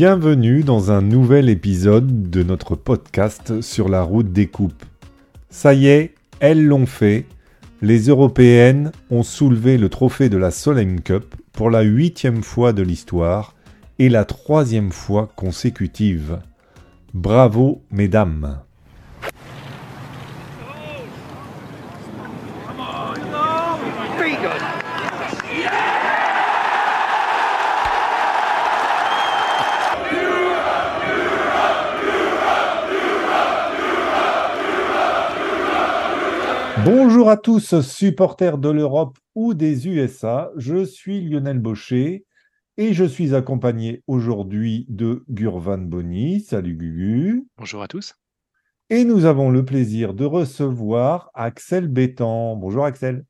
Bienvenue dans un nouvel épisode de notre podcast sur la route des coupes. Ça y est, elles l'ont fait. Les Européennes ont soulevé le trophée de la Solheim Cup pour la huitième fois de l'histoire et la troisième fois consécutive. Bravo, mesdames. Bonjour à tous, supporters de l'Europe ou des USA. Je suis Lionel Baucher et je suis accompagné aujourd'hui de Gurvan Bonny. Salut Gugu. Bonjour à tous. Et nous avons le plaisir de recevoir Axel Bétan. Bonjour Axel.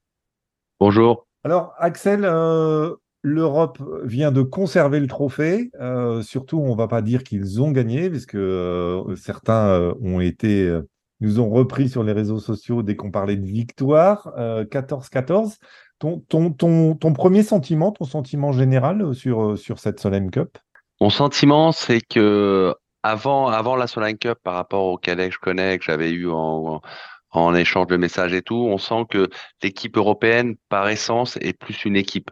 Bonjour. Alors Axel, euh, l'Europe vient de conserver le trophée. Euh, surtout, on ne va pas dire qu'ils ont gagné, puisque euh, certains ont été nous ont repris sur les réseaux sociaux dès qu'on parlait de victoire, 14-14. Euh, ton, ton, premier sentiment, ton sentiment général sur, euh, sur cette Solheim Cup? Mon sentiment, c'est que avant, avant la Solheim Cup, par rapport au cadet que je connais, que j'avais eu en, en, échange de messages et tout, on sent que l'équipe européenne, par essence, est plus une équipe.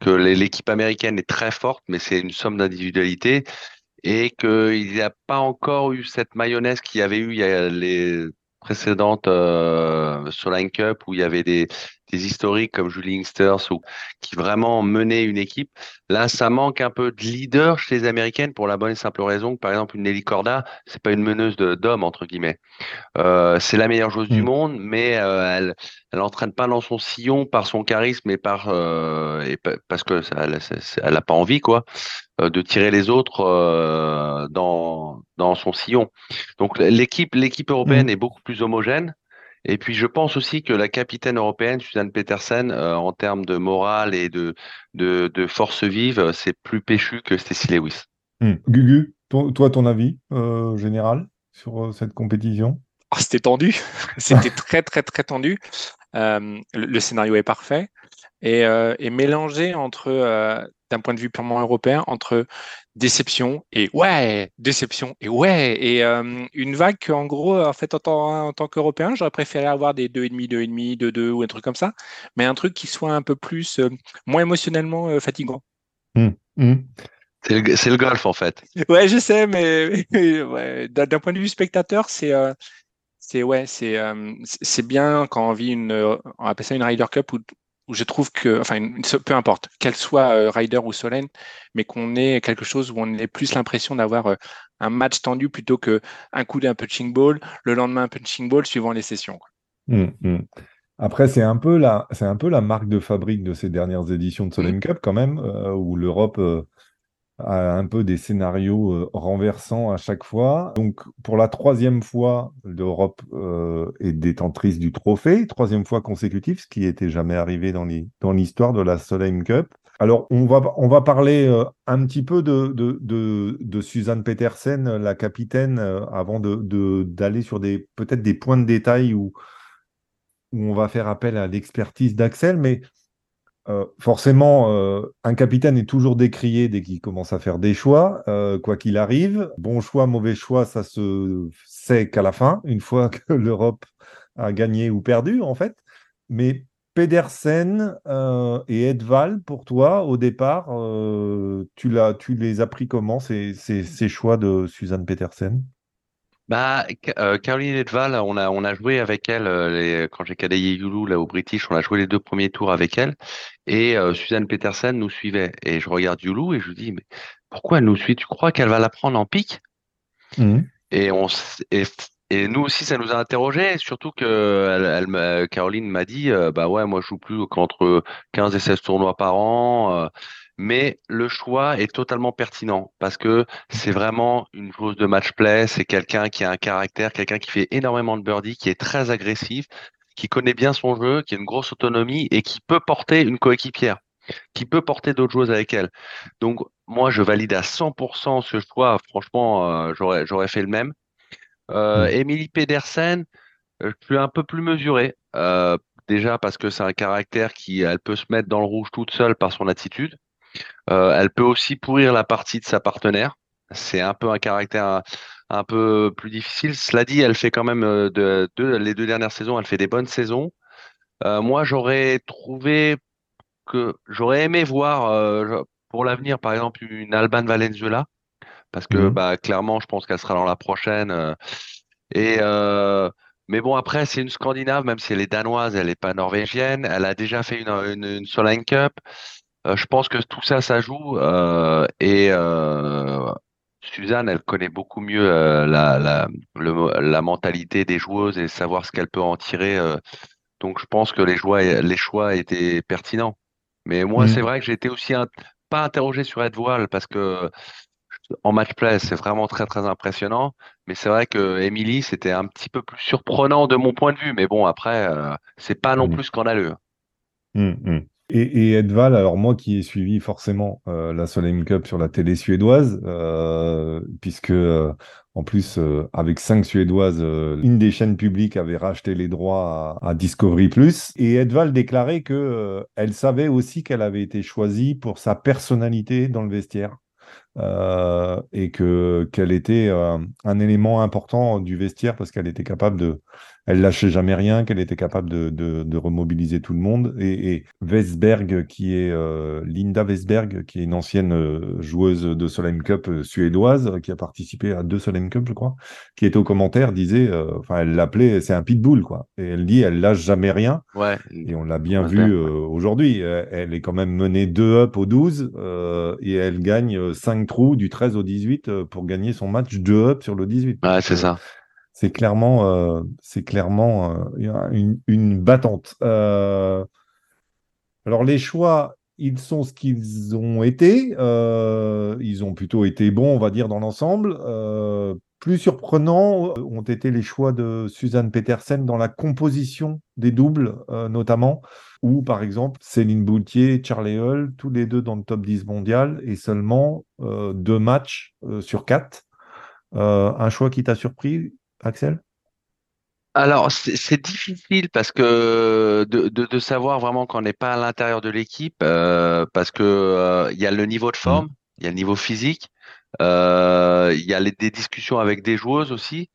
Que l'équipe américaine est très forte, mais c'est une somme d'individualité et qu'il n'y a pas encore eu cette mayonnaise qu'il y avait eu il y a les précédentes euh, Soline Cup où il y avait des, des historiques comme Julie Ingsters ou qui vraiment menaient une équipe. Là, ça manque un peu de leader chez les Américaines pour la bonne et simple raison que, par exemple, une Nelly Corda, c'est pas une meneuse d'hommes entre guillemets. Euh, c'est la meilleure joueuse du mm. monde, mais euh, elle, elle entraîne pas dans son sillon par son charisme et par euh, et parce que ça, elle, elle a pas envie quoi de tirer les autres dans dans son sillon. Donc l'équipe l'équipe européenne mm. est beaucoup plus homogène. Et puis je pense aussi que la capitaine européenne, Suzanne Petersen, euh, en termes de morale et de, de, de force vive, euh, c'est plus péchu que Stacy Lewis. Hmm. Gugu, toi, ton avis euh, général sur euh, cette compétition? Oh, C'était tendu, c'était très très très tendu. Euh, le, le, scénario est parfait et, et mélangé entre d'un point de vue purement européen entre déception et ouais, déception et ouais, et euh, une vague en gros, en fait, en tant, en tant qu'Européen, j'aurais préféré avoir des 2,5, 2,5, 2,2 ou un truc comme ça, mais un truc qui soit un peu plus, euh, moins émotionnellement euh, fatigant. Mmh, mmh. C'est le, le, golf en fait. Ouais, je sais, mais, ouais, d'un point de vue spectateur, c'est c'est ouais, c'est c'est bien quand on vit une, on appelle ça une Ryder Cup où où je trouve que, enfin, peu importe, qu'elle soit euh, Ryder ou Solène, mais qu'on ait quelque chose où on ait plus l'impression d'avoir euh, un match tendu plutôt que un coup d'un punching ball, le lendemain un punching ball suivant les sessions. Mmh, mmh. Après, c'est un peu la, c'est un peu la marque de fabrique de ces dernières éditions de Solheim mmh. Cup quand même, euh, où l'Europe un peu des scénarios euh, renversants à chaque fois. Donc, pour la troisième fois, l'Europe euh, est détentrice du trophée, troisième fois consécutive, ce qui n'était jamais arrivé dans l'histoire de la Solheim Cup. Alors, on va, on va parler euh, un petit peu de, de, de, Suzanne Petersen, la capitaine, avant d'aller sur des peut-être des points de détail où, où on va faire appel à l'expertise d'Axel. Mais euh, forcément, euh, un capitaine est toujours décrié dès qu'il commence à faire des choix, euh, quoi qu'il arrive. Bon choix, mauvais choix, ça se sait qu'à la fin, une fois que l'Europe a gagné ou perdu, en fait. Mais Pedersen et Edval, pour toi, au départ, tu, tu les as pris comment, ces, ces, ces choix de Suzanne Pedersen? Bah, euh, Caroline Edval, on a, on a joué avec elle euh, les, quand j'ai cadayé Yulu là au British, on a joué les deux premiers tours avec elle. Et euh, Suzanne Petersen nous suivait. Et je regarde Yulu et je lui dis mais pourquoi elle nous suit? Tu crois qu'elle va la prendre en pique mmh. Et on et, et, nous aussi ça nous a interrogé, surtout que elle, elle, Caroline m'a dit bah ouais moi je joue plus qu'entre 15 et 16 tournois par an mais le choix est totalement pertinent parce que c'est vraiment une joueuse de match play, c'est quelqu'un qui a un caractère, quelqu'un qui fait énormément de birdie, qui est très agressif, qui connaît bien son jeu, qui a une grosse autonomie et qui peut porter une coéquipière, qui peut porter d'autres joueuses avec elle. Donc moi je valide à 100% ce choix, franchement euh, j'aurais j'aurais fait le même. Euh, Emily Pedersen, euh, je suis un peu plus mesuré. Euh, déjà parce que c'est un caractère qui elle peut se mettre dans le rouge toute seule par son attitude. Euh, elle peut aussi pourrir la partie de sa partenaire. c'est un peu un caractère un, peu plus difficile. Cela dit, elle fait quand même de, les deux dernières saisons, elle fait des bonnes saisons. moi, j'aurais trouvé que j'aurais aimé voir pour l'avenir, par exemple, une Alban Valenzuela, parce que mmh. bah, clairement, je pense qu'elle sera dans la prochaine. et mais bon, après, c'est une Scandinave, même si elle est danoise, elle n'est pas norvégienne. Elle a déjà fait une, une, Solheim Cup. Euh, je pense que tout ça, ça joue. Euh, et euh, Suzanne, elle connaît beaucoup mieux la, la, la, mentalité des joueuses et savoir ce qu'elle peut en tirer. donc, je pense que les choix, les choix étaient pertinents. Mais moi, c'est mmh. vrai que j'étais aussi pas interrogé sur Ed Voile parce que en match play, c'est vraiment très très impressionnant. Mais c'est vrai que Emily, c'était un petit peu plus surprenant de mon point de vue. Mais bon, après, euh, c'est pas non mmh. plus scandaleux. Mmh, mmh. Et, et, Edval, alors moi qui ai suivi forcément euh, la Solheim Cup sur la télé suédoise, euh, puisque en plus avec cinq suédoises, une des chaînes publiques avait racheté les droits à, Discovery Plus, et Edval déclarait que elle savait aussi qu'elle avait été choisie pour sa personnalité dans le vestiaire. Euh, et que qu'elle était euh, un élément important du vestiaire parce qu'elle était capable de, elle lâchait jamais rien, qu'elle était capable de, de, de, remobiliser tout le monde. Et, et Vesberg, qui est euh, Linda Vesberg, qui est une ancienne euh, joueuse de Solheim Cup suédoise, qui a participé à deux Solheim Cup, je crois, qui était au commentaire, disait, enfin, elle l'appelait, c'est un pitbull, quoi. Et elle dit, elle lâche jamais rien. Ouais. Et on l'a bien vu aujourd'hui. Elle est quand même menée 2 up au 12 et elle gagne 5 trous du 13 au 18 pour gagner son match 2 up sur le 18. Ouais, c'est ça c'est clairement, euh, c'est clairement euh, une, une, battante. Euh, alors les choix, ils sont ce qu'ils ont été. ils ont plutôt été bons, on va dire, dans l'ensemble. Plus surprenants ont été les choix de Suzanne Petersen dans la composition des doubles, notamment, où par exemple Céline Boutier, Charlie Hull, tous les deux dans le top 10 mondial, et seulement deux matchs sur quatre. un choix qui t'a surpris Axel? Alors, c'est difficile parce que de, savoir vraiment qu'on n'est pas à l'intérieur de l'équipe, euh, parce que euh, il y a le niveau de mmh. forme, il y a le niveau physique, euh, il y a des discussions avec des joueuses aussi.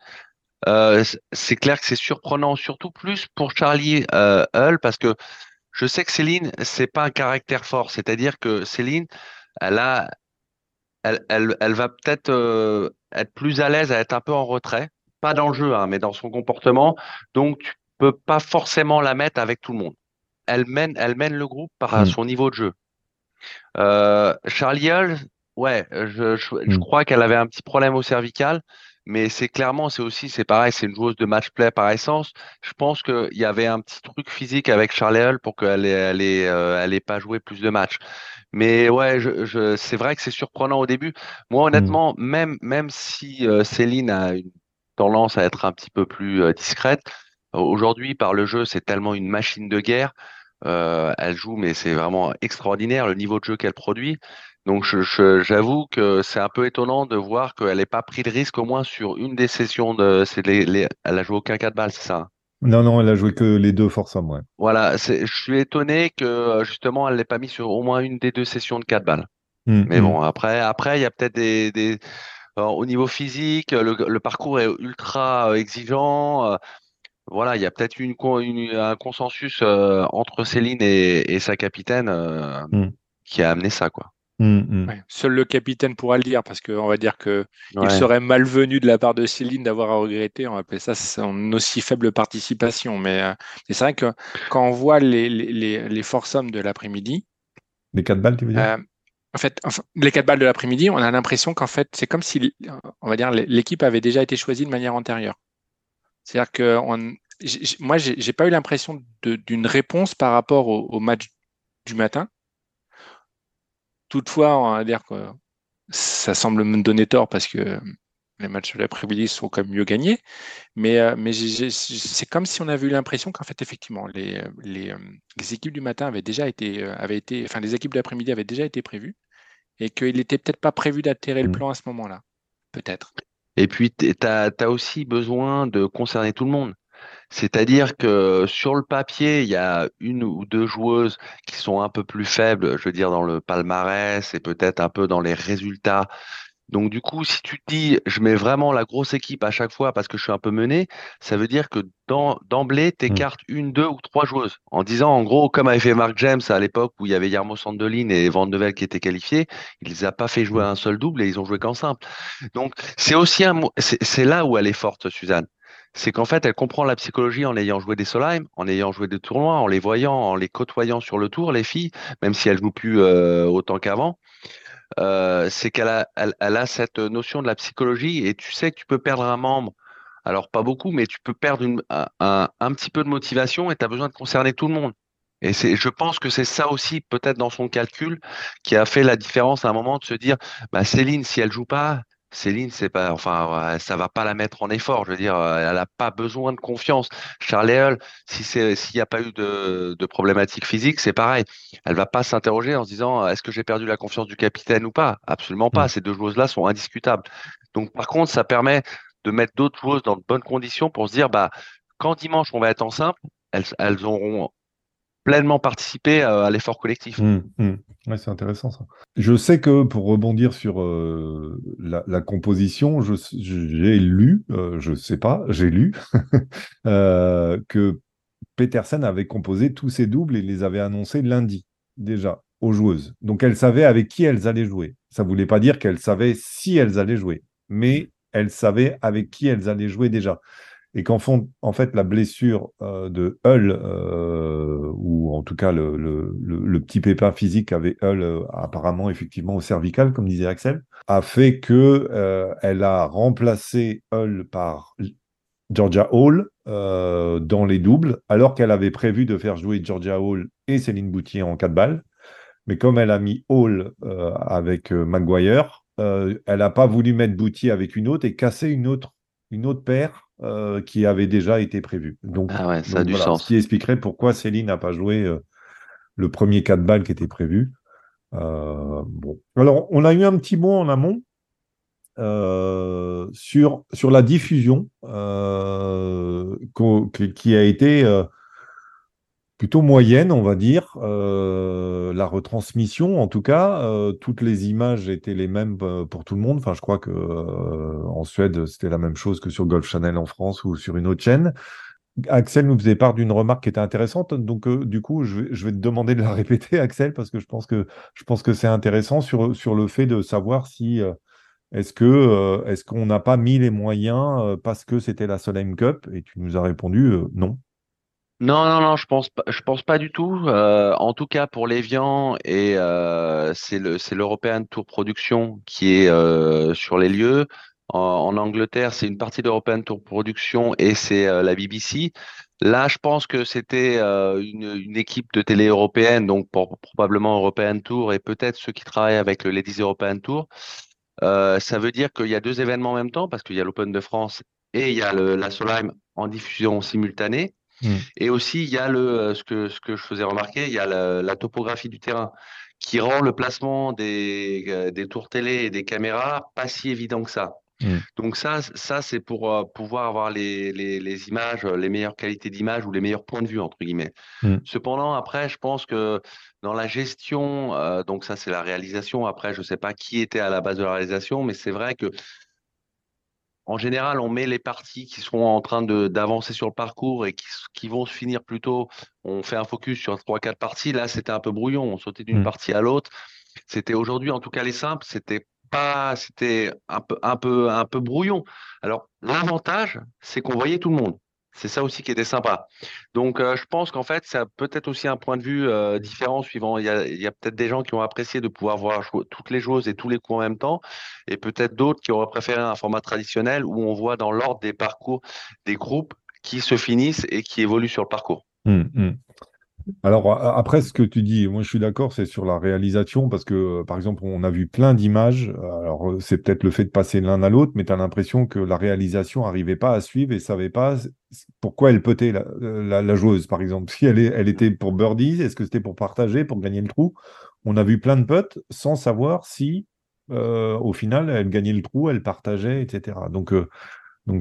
c'est clair que c'est surprenant, surtout plus pour Charlie Hull, parce que je sais que Céline, c'est pas un caractère fort, c'est-à-dire que Céline, elle a, elle, elle, elle va peut-être être plus à l'aise à être un peu en retrait pas dans le jeu, hein, mais dans son comportement. Donc, tu peux pas forcément la mettre avec tout le monde. Elle mène, elle mène le groupe par hmm. son niveau de jeu. Euh, Charlie Hull, ouais, je, je, hmm. crois qu'elle avait un petit problème au cervical, mais c'est clairement, c'est aussi, c'est pareil, c'est une joueuse de match play par essence. Je pense qu'il y avait un petit truc physique avec Charlie Hull pour qu'elle ait, elle ait, euh, elle ait pas joué plus de matchs. Mais ouais, je, je c'est vrai que c'est surprenant au début. Moi, hmm. honnêtement, même, même si euh, Céline a une tendance à être un petit peu plus euh, discrète. Aujourd'hui, par le jeu, c'est tellement une machine de guerre. Euh, elle joue, mais c'est vraiment extraordinaire le niveau de jeu qu'elle produit. Donc, j'avoue que c'est un peu étonnant de voir qu'elle n'ait pas pris de risque, au moins sur une des sessions de. Les, elle a joué aucun 4 balles, c'est ça hein? Non, non, elle a joué que les deux forces ouais. Voilà, je suis étonné que justement, elle l'ait pas mis sur au moins une des deux sessions de 4 balles. Mmh, mais mmh. bon, après, après, il y a peut-être des, au niveau physique, le, parcours est ultra euh, exigeant. Euh, voilà, il y a peut-être une, un consensus euh, entre Céline et, sa capitaine mm. qui a amené ça, quoi. Mm, mm. seul le capitaine pourra le dire parce qu'on va dire que il serait malvenu de la part de Céline d'avoir à regretter. On va appeler ça son aussi faible participation. Mais, c'est vrai que quand on voit les, les, les de l'après-midi, les quatre balles, tu veux dire? en fait, les quatre balles de l'après-midi, on a l'impression qu'en fait, c'est comme si, on va dire, l'équipe avait déjà été choisie de manière antérieure. C'est-à-dire que on, moi, j'ai pas eu l'impression d'une réponse par rapport au, match du matin. Toutefois, on va dire que ça semble me donner tort parce que les matchs de l'après-midi sont quand même mieux gagnés. Mais, euh, mais c'est comme si on avait eu l'impression qu'en fait, effectivement, les, les, les, équipes du matin avaient déjà été, euh, avaient été, enfin, les équipes de l'après-midi avaient déjà été prévues et qu'il n'était peut-être pas prévu d'atterrir le mmh. plan à ce moment-là. Peut-être. Et puis, tu as, aussi besoin de concerner tout le monde. C'est-à-dire que sur le papier, il y a une ou deux joueuses qui sont un peu plus faibles, je veux dire, dans le palmarès et peut-être un peu dans les résultats. Donc du coup, si tu te dis, je mets vraiment la grosse équipe à chaque fois parce que je suis un peu mené, ça veut dire que d'emblée, tu écartes une, deux ou trois joueuses. En disant, en gros, comme avait fait Mark James à l'époque où il y avait Yarmo Sandelin et Van de Vel qui étaient qualifiés, il les a pas fait jouer un seul double et ils ont joué qu'en simple. Donc c'est aussi un, c'est là où elle est forte, Suzanne c'est qu'en fait, elle comprend la psychologie en ayant joué des Solheim, en ayant joué des tournois, en les voyant, en les côtoyant sur le tour, les filles, même si elles jouent plus euh, autant qu'avant. Euh, c'est qu'elle a, cette notion de la psychologie et tu sais que tu peux perdre un membre. Alors, pas beaucoup, mais tu peux perdre un, petit peu de motivation et tu as besoin de concerner tout le monde. Et je pense que c'est ça aussi, peut-être dans son calcul, qui a fait la différence à un moment de se dire, bah Céline, si elle joue pas, Céline, c'est pas, enfin, ça va pas la mettre en effort. Je veux dire, elle n'a pas besoin de confiance. Si c'est, s'il n'y a pas eu de, de problématique physique, c'est pareil. Elle va pas s'interroger en se disant, est-ce que j'ai perdu la confiance du capitaine ou pas? Absolument pas. Mmh. Ces deux joueuses-là sont indiscutables. Donc, par contre, ça permet de mettre d'autres joueuses dans de bonnes conditions pour se dire, bah, quand dimanche on va être en simple, elles, elles auront pleinement participé euh, à, l'effort collectif. Mmh, mmh. c'est intéressant ça. Je sais que pour rebondir sur euh, la, composition, j'ai lu, euh, je sais pas, j'ai lu que Petersen avait composé tous ses doubles et les avait annoncés lundi déjà aux joueuses. Donc elles savaient avec qui elles allaient jouer. Ça ne voulait pas dire qu'elles savaient si elles allaient jouer, mais elles savaient avec qui elles allaient jouer déjà et qu'en en fait, la blessure euh, de Hull, euh, ou en tout cas le, petit pépin physique qu'avait Hull euh, apparemment effectivement au cervical, comme disait Axel, a fait que elle a remplacé Hull par Georgia Hall dans les doubles, alors qu'elle avait prévu de faire jouer Georgia Hall et Céline Boutier en quatre balles. Mais comme elle a mis Hall avec Maguire, elle n'a pas voulu mettre Boutier avec une autre et casser une autre, une autre paire euh, qui avait déjà été prévu. Donc, ah ça a du sens. Ce qui expliquerait pourquoi Céline n'a pas joué euh, le premier 4 balles qui était prévu. Euh, bon. Alors, on a eu un petit mot en amont sur, sur la diffusion qui a été plutôt moyenne, on va dire. Euh, la retransmission, en tout cas, euh, toutes les images étaient les mêmes euh, pour tout le monde. Enfin, je crois que en Suède, c'était la même chose que sur Golf Channel en France ou sur une autre chaîne. Axel nous faisait part d'une remarque qui était intéressante, donc du coup, je vais, je vais, te demander de la répéter, Axel, parce que je pense que je pense que c'est intéressant sur, sur le fait de savoir si est-ce que est-ce qu'on n'a pas mis les moyens parce que c'était la Solheim Cup? Et tu nous as répondu non. Non, non, non, je pense pas, je pense pas du tout. Euh, en tout cas, pour l'Evian, et euh, c'est le, c'est l'European Tour Production qui est euh, sur les lieux. En, Angleterre, c'est une partie d'European Tour Production et c'est la BBC. Là, je pense que c'était une, une, équipe de télé européenne, donc pour, probablement European Tour et peut-être ceux qui travaillent avec le Ladies European Tour. ça veut dire qu'il y a deux événements en même temps parce qu'il y a l'Open de France et il y a le, la Solheim en diffusion simultanée. Mm. Et aussi, il y a le, euh, ce, que, ce que je faisais remarquer, il y a la, topographie du terrain qui rend le placement des, euh, des, tours télé et des caméras pas si évident que ça. Mm. Donc ça, ça c'est pour euh, pouvoir avoir les, les, les, images, les meilleures qualités d'image ou les meilleurs points de vue, entre guillemets. Mm. Cependant, après, je pense que dans la gestion, donc ça c'est la réalisation, après, je ne sais pas qui était à la base de la réalisation, mais c'est vrai que en général, on met les parties qui sont en train d'avancer sur le parcours et qui, vont se finir plutôt. On fait un focus sur trois, quatre parties. Là, c'était un peu brouillon. On sautait d'une mmh. partie à l'autre. C'était aujourd'hui, en tout cas, les simples, c'était pas, c'était un peu, un peu, un peu brouillon. Alors, l'avantage, c'est qu'on voyait tout le monde. C'est ça aussi qui était sympa. Donc, euh, je pense qu'en fait, ça peut être aussi un point de vue euh, différent suivant. Il y a, peut-être des gens qui ont apprécié de pouvoir voir toutes les choses et tous les coups en même temps, et peut-être d'autres qui auraient préféré un format traditionnel où on voit dans l'ordre des parcours des groupes qui se finissent et qui évoluent sur le parcours. Mmh, mmh. Alors, après, ce que tu dis, moi je suis d'accord, c'est sur la réalisation, parce que, par exemple, on a vu plein d'images. Alors, c'est peut-être le fait de passer l'un à l'autre, mais tu as l'impression que la réalisation n'arrivait pas à suivre et savait pas pourquoi elle petait la, joueuse, par exemple. Si elle, était pour birdie, est-ce que c'était pour partager, pour gagner le trou? On a vu plein de potes sans savoir si, euh, au final, elle gagnait le trou, elle partageait, etc. Donc, euh,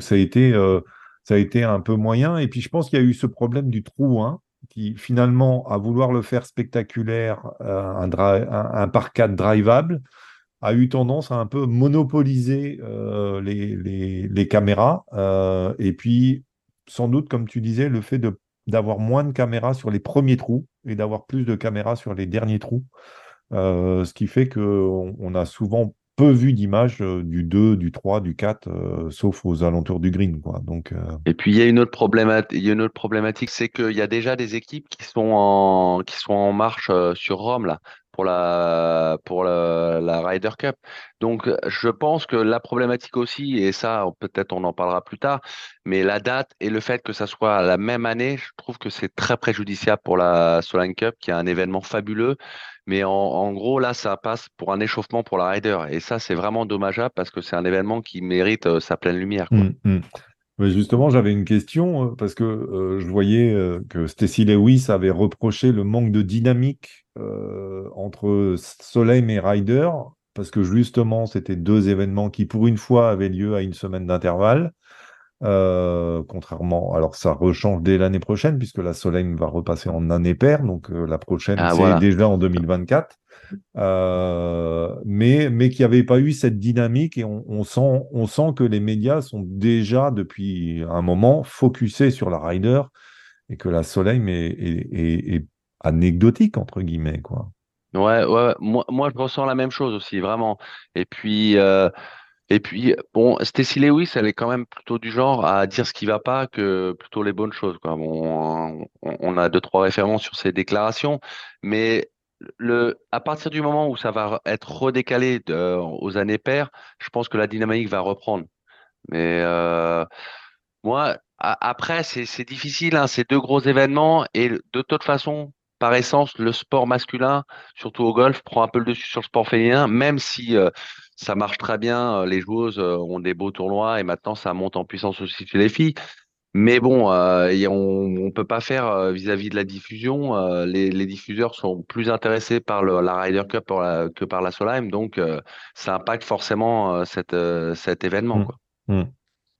ça, a été, euh, ça a été un peu moyen. Et puis, je pense qu'il y a eu ce problème du trou 1 qui finalement, à vouloir le faire spectaculaire, euh, un, un, par 4 drivable, a eu tendance à un peu monopoliser euh, les, caméras. euh, et puis, sans doute, comme tu disais, le fait d'avoir moins de caméras sur les premiers trous et d'avoir plus de caméras sur les derniers trous. Ce qui fait qu'on on a souvent peu vu d'images euh, du 2, du 3, du 4, euh, sauf aux alentours du green, quoi. Donc, euh, Et puis il y a une autre problématique, y a une autre problématique, c'est qu'il y a déjà des équipes qui sont en qui sont en marche euh, sur Rome là pour la pour la, la Ryder Cup. Donc je pense que la problématique aussi, et ça peut-être on en parlera plus tard, mais la date et le fait que ça soit la même année, je trouve que c'est très préjudiciable pour la Solheim Cup, qui est un événement fabuleux. Mais en, gros, là, ça passe pour un échauffement pour la Ryder. Et ça, c'est vraiment dommageable parce que c'est un événement qui mérite euh, sa pleine lumière, hum. Mais justement, j'avais une question euh, parce que euh, je voyais que Stacy Lewis avait reproché le manque de dynamique euh, entre Soleil et Ryder parce que justement, c'était deux événements qui, pour une fois, avaient lieu à une semaine d'intervalle. Euh, contrairement, alors ça rechange dès l'année prochaine puisque la Soleil va repasser en année paire, donc euh, la prochaine Ah, c'est voilà. déjà en 2024. Euh, mais mais qu'il n'y avait pas eu cette dynamique et on, on sent on sent que les médias sont déjà depuis un moment focusés sur la Ryder et que la Soleil est, est, est- est anecdotique entre guillemets quoi. Ouais, ouais, moi, moi je ressens la même chose aussi, vraiment. Et puis, euh, et puis, bon, Lewis, elle est quand même plutôt du genre à dire ce qui va pas que plutôt les bonnes choses, quoi. Bon, on, a deux, trois références sur ses déclarations, mais le, à partir du moment où ça va être redécalé aux années paires, je pense que la dynamique va reprendre. Mais euh, moi, après, c'est difficile, hein, c'est deux gros événements et de toute façon, par essence, le sport masculin, surtout au golf, prend un peu le dessus sur le sport féminin, même si euh, ça marche très bien, euh, les joueuses euh, ont des beaux tournois et maintenant ça monte en puissance aussi chez les filles. Mais bon, euh, et on on peut pas faire vis-à-vis de la diffusion. les, les diffuseurs sont plus intéressés par le, la Ryder Cup la- que par la Solheim, donc ça impacte forcément cet événement, Mm. quoi. Mm.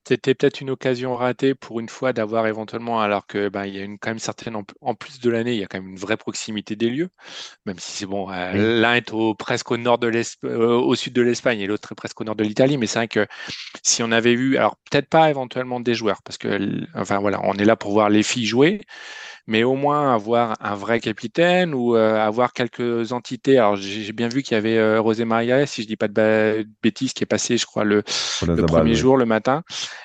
C'était peut-être une occasion ratée pour une fois d'avoir éventuellement, alors que ben, il y a une, quand même certaine, en, plus de l'année, il y a quand même une vraie proximité des lieux, même si c'est bon, euh, Oui. l'un est au, presque au nord de euh, au sud de l'Espagne et l'autre est presque au nord de l'Italie, mais c'est vrai que si on avait eu, alors peut-être pas éventuellement des joueurs, parce que, enfin voilà, on est là pour voir les filles jouer, mais au moins avoir un vrai capitaine ou euh, avoir quelques entités. Alors j'ai bien vu qu'il y avait euh, Rosé Maria, si je dis pas de bêtises, qui est passé, je crois, le, le Zabal, premier jour, le matin.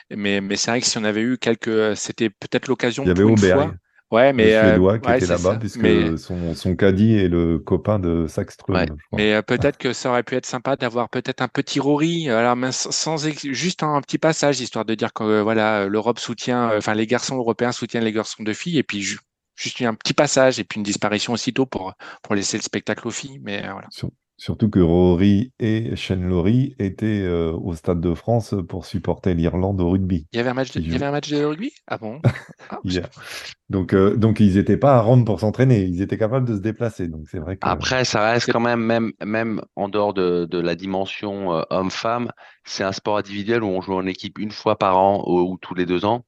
Mais, mais c'est vrai que si on avait eu quelques, c'était peut-être l'occasion Il y avait fois. Ouais, le mais euh, Suédois qui ouais, était là-bas puisque Mais, son, son caddie est le copain de Saxström, Ouais. mais euh, peut-être que ça aurait pu être sympa d'avoir peut-être un petit Rory, euh, alors mais sans, ex- juste un petit passage, histoire de dire que euh, voilà, l'Europe soutient, euh, enfin les garçons européens soutiennent les garçons de filles, et puis juste un petit passage et puis une disparition aussitôt pour pour laisser le spectacle aux filles. Mais euh, voilà. Sur- surtout que Rory et Shane Lowry étaient euh, au Stade de France pour supporter l'Irlande au rugby. Il y avait un match, de, il y avait un match de rugby? Ah bon? Ah. Donc, euh, donc ils n'étaient pas à Rome pour s'entraîner, ils étaient capables de se déplacer. Donc c'est vrai que Après, ça reste quand même, même, même en dehors de, de la dimension euh, homme-femme, c'est un sport individuel où on joue en équipe une fois par an ou, ou tous les deux ans.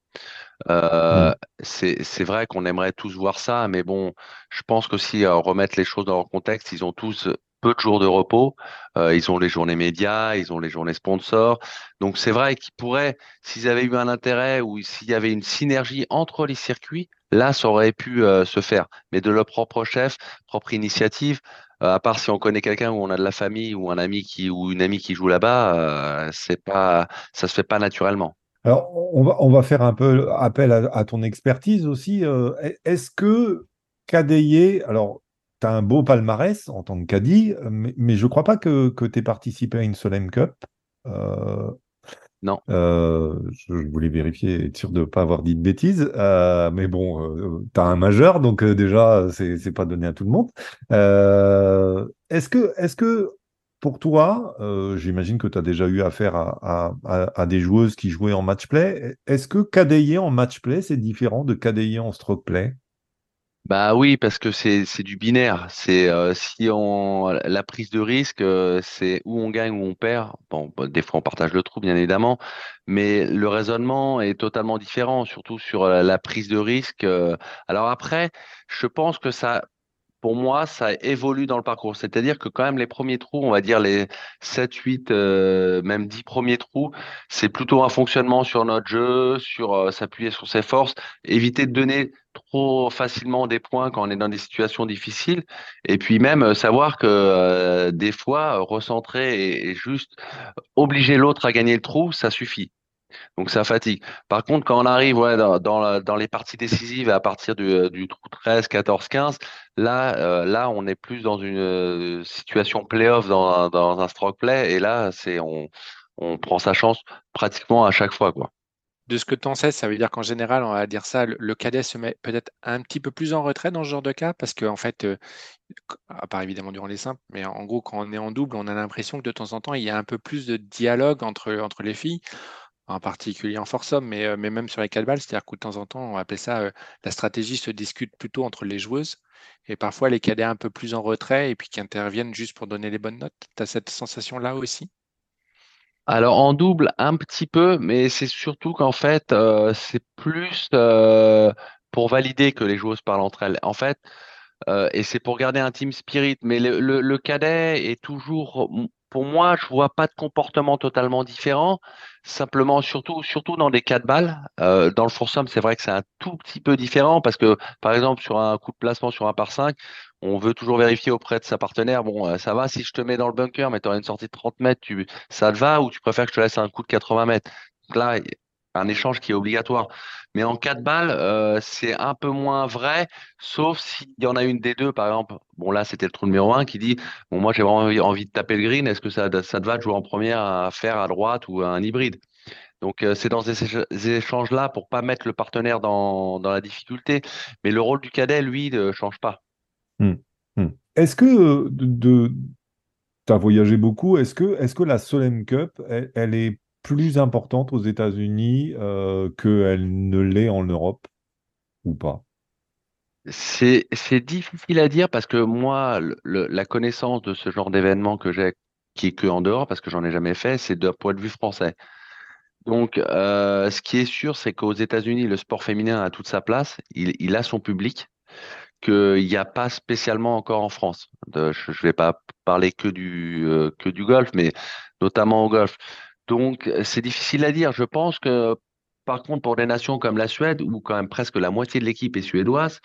Euh, Mm. c'est, vrai qu'on aimerait tous voir ça, mais bon, je pense qu'aussi euh, remettre les choses dans leur contexte, ils ont tous peu de jours de repos, euh, ils ont les journées médias, ils ont les journées sponsors. Donc c'est vrai qu'ils pourraient, s'ils avaient eu un intérêt ou s'il y avait une synergie entre les circuits, là, ça aurait pu euh, se faire. Mais de leur propre chef, propre initiative, euh, à part si on connaît quelqu'un où on a de la famille ou un ami qui ou une amie qui joue là-bas, euh, c'est pas, ça se fait pas naturellement. Alors, on va, on va faire un peu appel à, à ton expertise aussi. Euh, est- Est-ce que Cadayer, alors, tu as un beau palmarès en tant que caddie, mais, mais je ne crois pas que, que tu aies participé à une Solheim Cup. Euh, Non. euh, je, je voulais vérifier, être sûr de ne pas avoir dit de bêtises. Mais bon, tu as un majeur, donc déjà, c'est pas donné à tout le monde. Est-ce que, est-ce que pour toi, euh, j'imagine que tu as déjà eu affaire à, des joueuses qui jouaient en match play. Est-ce que cadayer en match play, c'est différent de cadayer en stroke play? Bah oui, parce que c'est du binaire. C'est euh, si on la prise de risque, euh, c'est où on gagne ou on perd. Bon, bah, des fois on partage le trou, bien évidemment, mais le raisonnement est totalement différent, surtout sur la prise de risque. Alors après, je pense que ça pour moi, ça évolue dans le parcours. C'est-à-dire que quand même les premiers trous, on va dire les 7, 8, euh, même 10 premiers trous, c'est plutôt un fonctionnement sur notre jeu, sur euh, s'appuyer sur ses forces, éviter de donner trop facilement des points quand on est dans des situations difficiles, et puis même euh, savoir que des fois, recentrer et juste obliger l'autre à gagner le trou, ça suffit. Donc ça fatigue. Par contre, quand on arrive dans, les parties décisives à partir du, euh, trou 13, 14, 15, là, euh, là, on est plus dans une euh, situation playoff dans, dans un stroke play. Et là, c'est on, prend sa chance pratiquement à chaque fois. Quoi. De ce que tu en sais, ça veut dire qu'en général, on va dire ça, le, cadet se met peut-être un petit peu plus en retrait dans ce genre de cas, parce qu'en en fait, à part évidemment durant les simples, mais en gros, quand on est en double, on a l'impression que de temps en temps, il y a un peu plus de dialogue entre les filles en particulier en force homme, mais, mais même sur les quatre balles, c'est-à-dire que de temps en temps, on appeler ça la stratégie se discute plutôt entre les joueuses et parfois les cadets un peu plus en retrait et puis qui interviennent juste pour donner les bonnes notes. Tu cette sensation-là aussi? Alors en double un petit peu, mais c'est surtout qu'en fait c'est plus pour valider que les joueuses parlent entre elles. En fait, et c'est pour garder un team spirit, mais le cadet est toujours pour moi, je vois pas de comportement totalement différent. Simplement, surtout, surtout dans des 4 balles. Euh, dans le foursome, c'est vrai que c'est un tout petit peu différent parce que, par exemple, sur un coup de placement sur un par 5, on veut toujours vérifier auprès de sa partenaire. Bon, euh, ça va si je te mets dans le bunker, mais tu une sortie de 30 mètres, ça te va ou tu préfères que je te laisse un coup de 80 mètres? Un échange qui est obligatoire. Mais en 4 balles, euh, c'est un peu moins vrai, sauf s'il y en a une des deux, par exemple. Bon, là, c'était le trou numéro 1 qui dit Bon, moi, j'ai vraiment envie, de taper le green. Est-ce que ça, te va de jouer en première à faire à droite ou à un hybride? Donc, euh, c'est dans ces, échanges-là pour pas mettre le partenaire dans, la difficulté. Mais le rôle du cadet, lui, ne change pas. Hmm. Hmm. Est-ce que de, tu as voyagé beaucoup, est-ce que, est que la Solem Cup, elle est plus importante aux États-Unis euh, qu'elle ne l'est en Europe ou pas? C'est difficile à dire parce que moi, la connaissance de ce genre d'événement que j'ai, qui est que en dehors, parce que j'en ai jamais fait, c'est d'un point de vue français. Donc, euh, ce qui est sûr, c'est qu'aux États-Unis, le sport féminin a toute sa place, il, a son public, qu'il n'y a pas spécialement encore en France. je ne vais pas parler que du, euh, que du golf, mais notamment au golf. Donc, c'est difficile à dire. Je pense que, par contre, pour des nations comme la Suède, où quand même presque la moitié de l'équipe est suédoise,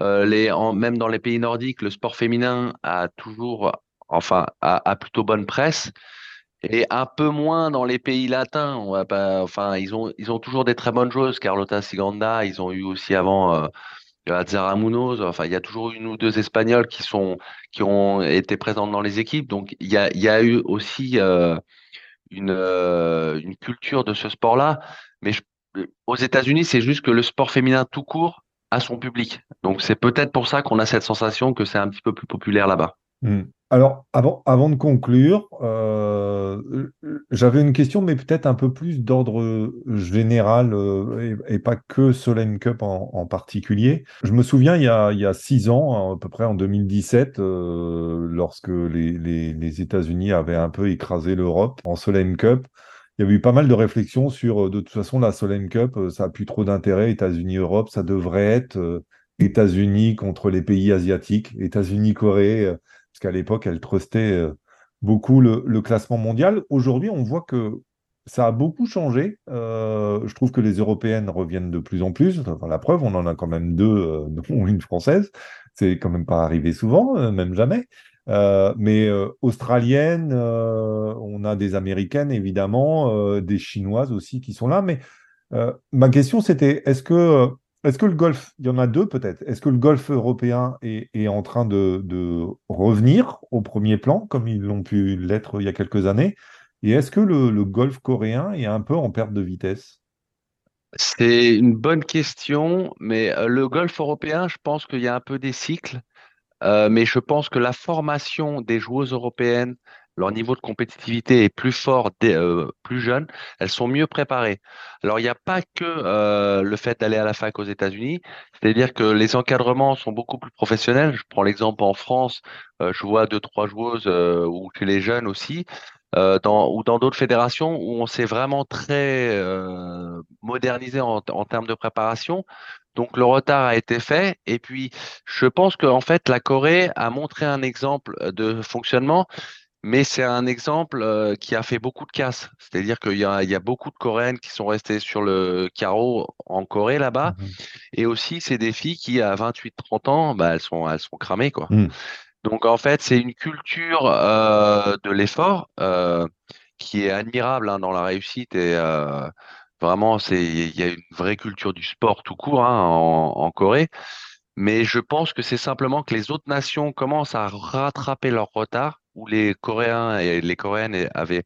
euh, même dans les pays nordiques, le sport féminin a toujours, enfin, a, plutôt bonne presse. Et un peu moins dans les pays latins. Enfin, ils ont, ils ont toujours des très bonnes joueuses. Carlota Siganda, ils ont eu aussi avant euh, Munoz. Enfin, il y a toujours une ou deux Espagnols qui sont, qui ont été présentes dans les équipes. Donc, il y a, y a eu aussi euh, une, euh, une culture de ce sport-là. Mais aux États-Unis, c'est juste que le sport féminin tout court a son public. Donc c'est peut-être pour ça qu'on a cette sensation que c'est un petit peu plus populaire là-bas. Hmm. Alors, avant, avant de conclure, euh, j'avais une question, mais peut-être un peu plus d'ordre général euh, et, pas que Solheim Cup en, particulier. Je me souviens, il y a, il y a six ans, à peu près en 2017, euh, lorsque les, les, États-Unis avaient un peu écrasé l'Europe en Solheim Cup, il y avait eu pas mal de réflexions sur, de toute façon, la Solheim Cup, ça n'a plus trop d'intérêt, États-Unis-Europe, ça devrait être États-Unis contre les pays asiatiques, États-Unis-Corée parce qu'à l'époque, elle trustait euh, beaucoup le, classement mondial. Aujourd'hui, on voit que ça a beaucoup changé. Euh, je trouve que les Européennes reviennent de plus en plus. la preuve, on en a quand même deux, euh, dont une française. C'est quand même pas arrivé souvent, même jamais. mais australiennes, on a des américaines évidemment, des chinoises aussi qui sont là. Mais ma question c'était, est-ce que est-ce que le golf, il y en a deux peut-être, est-ce que le golf européen est, en train de, revenir au premier plan, comme ils l'ont pu l'être il y a quelques années? Et est-ce que le, golf coréen est un peu en perte de vitesse? C'est une bonne question, mais euh, le golf européen, je pense qu'il y a un peu des cycles, euh, mais je pense que la formation des joueuses européennes leur niveau de compétitivité est plus fort, euh, plus jeune, elles sont mieux préparées. Alors, il n'y a pas que euh, le fait d'aller à la fac aux États-Unis, c'est-à-dire que les encadrements sont beaucoup plus professionnels. Je prends l'exemple en France, euh, je vois deux, trois joueuses ou chez les jeunes aussi. ou dans d'autres fédérations où on s'est vraiment très modernisé en, en termes de préparation. Donc le retard a été fait. Et puis, je pense qu'en fait, la Corée a montré un exemple de fonctionnement, mais c'est un exemple euh, qui a fait beaucoup de casse. C'est-à-dire qu'il y a, il y a beaucoup de Coréennes qui sont restées sur le carreau en Corée là-bas. Mhm. Et aussi, c'est des filles qui, à 28-30 ans, bah, elles sont, elles sont cramées, quoi. Mm. Donc en fait, c'est une culture euh, de l'effort euh, qui est admirable hein, dans la réussite et euh, vraiment, c'est il y a une vraie culture du sport tout court hein, en, en Corée. Mais je pense que c'est simplement que les autres nations commencent à rattraper leur retard, où les Coréens et les Coréennes avaient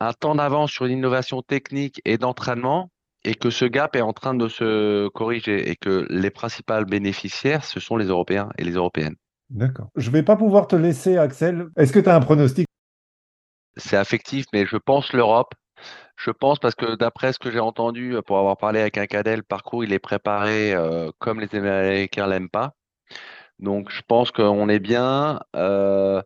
un temps d'avance sur l'innovation technique et d'entraînement, et que ce gap est en train de se corriger, et que les principales bénéficiaires, ce sont les Européens et les Européennes. D'accord. Je vais pas pouvoir te laisser, Axel. Est-ce que tu as un pronostic? C'est affectif, mais je pense l'Europe. Je pense parce que d'après ce que j'ai entendu, pour avoir parlé avec un cadet, le parcours, il est préparé euh, comme les Américains l'aiment pas. Donc je pense qu'on est bien. Euh,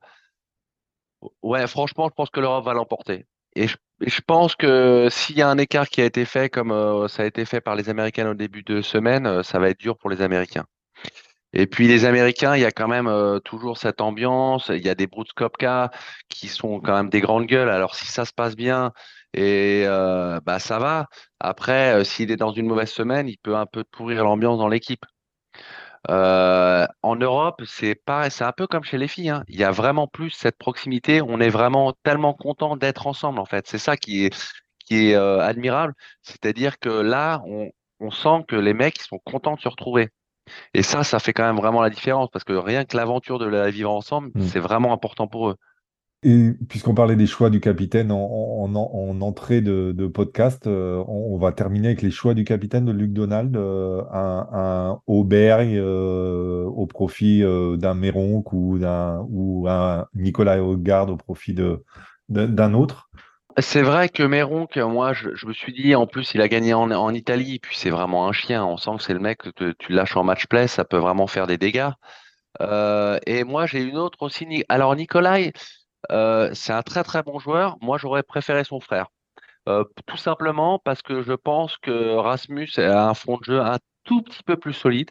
Ouais, franchement, je pense que l'Europe va l'emporter. Et je, pense que s'il y a un écart qui a été fait, comme euh, ça a été fait par les Américains au début de semaine, euh, ça va être dur pour les Américains. Et puis les Américains, il y a quand même euh, toujours cette ambiance. Il y a des Brooks Koepka qui sont quand même des grandes gueules. Alors si ça se passe bien, et bah ça va. Après, s'il est dans une mauvaise semaine, il peut un peu pourrir l'ambiance dans l'équipe. Euh, en Europe, c'est pas, c'est un peu comme chez les filles. hein. Il y a vraiment plus cette proximité. On est vraiment tellement content d'être ensemble, en fait. C'est ça qui est, qui est euh, admirable. C'est-à-dire que là, on, on sent que les mecs sont contents de se retrouver. Et ça, ça fait quand même vraiment la différence parce que rien que l'aventure de la vivre ensemble, Mm. c'est vraiment important pour eux. Et puisqu'on parlait des choix du capitaine en, en- en- en entrée de, podcast, euh, on, va terminer avec les choix du capitaine de Luc Donald, euh, un, Auberg euh, au profit d'un Méronc ou un Nicolas Haugarde au profit d'un autre. C'est vrai que Méronc, moi, je, me suis dit, en plus, il a gagné en, Italie, puis c'est vraiment un chien. On sent que c'est le mec que tu lâches en match play, ça peut vraiment faire des dégâts. Et moi, j'ai une autre aussi. Alors, Nikolai, euh, c'est un très très bon joueur. Moi, j'aurais préféré son frère. Euh, tout simplement parce que je pense que Rasmus a un front de jeu un tout petit peu plus solide.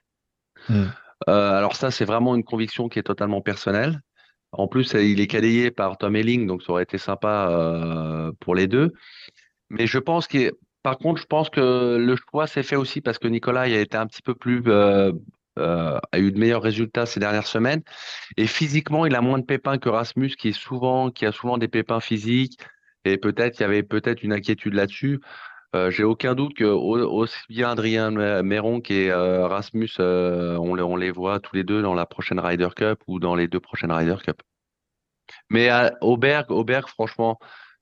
Mm. Euh, alors ça, c'est vraiment une conviction qui est totalement personnelle. En plus, il est cadayé par Tom Elling, donc ça aurait été sympa pour les deux. Mais je pense que, par contre, je pense que le choix s'est fait aussi parce que Nicolas a été un petit peu plus, euh, a eu de meilleurs résultats ces dernières semaines. Et physiquement, il a moins de pépins que Rasmus, qui est souvent, qui a souvent des pépins physiques. Et peut-être, il y avait peut-être une inquiétude là-dessus. Euh, j'ai aucun doute que au- aussi bien Adrien Méron et euh, Rasmus, euh, on, les- on les voit tous les deux dans la prochaine Ryder Cup ou dans les deux prochaines Ryder Cup. Mais Auberg, Auberg, franchement,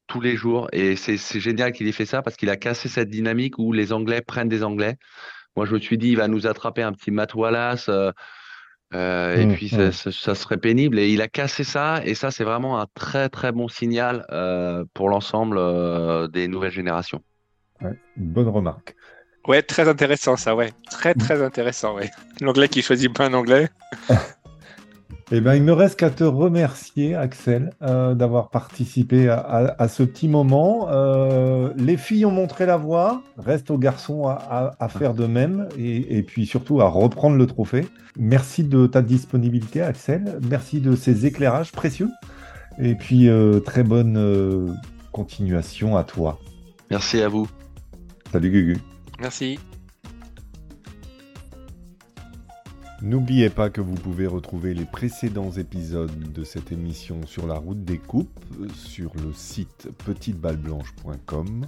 tous les jours, et c'est génial qu'il ait fait ça parce qu'il a cassé cette dynamique où les Anglais prennent des Anglais. Moi, je me suis dit, il va nous attraper un petit Matt Wallace, euh, euh, et Mm, puis ça, ça- ça serait pénible. Et il a cassé ça, et ça, c'est vraiment un très très bon signal euh, pour l'ensemble euh, des nouvelles générations. Ouais, bonne remarque. Ouais, très intéressant ça, ouais. Très très intéressant, ouais. L'anglais qui choisit pas un anglais. Eh ben, il me reste qu'à te remercier, Axel, euh, d'avoir participé à, à- à ce petit moment. Euh, les filles ont montré la voie. Reste aux garçons à, à- à faire de même et, et puis surtout à reprendre le trophée. Merci de ta disponibilité, Axel. Merci de ces éclairages précieux. Et puis, euh, très bonne euh, continuation à toi. Merci à vous. Salut, Gugu. Merci. N'oubliez pas que vous pouvez retrouver les précédents épisodes de cette émission sur la route des coupes, sur le site petiteballeblanche.com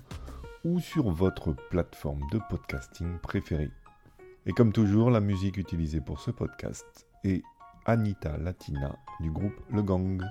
ou sur votre plateforme de podcasting préférée. Et comme toujours, la musique utilisée pour ce podcast est Anita Latina du groupe Le Gang.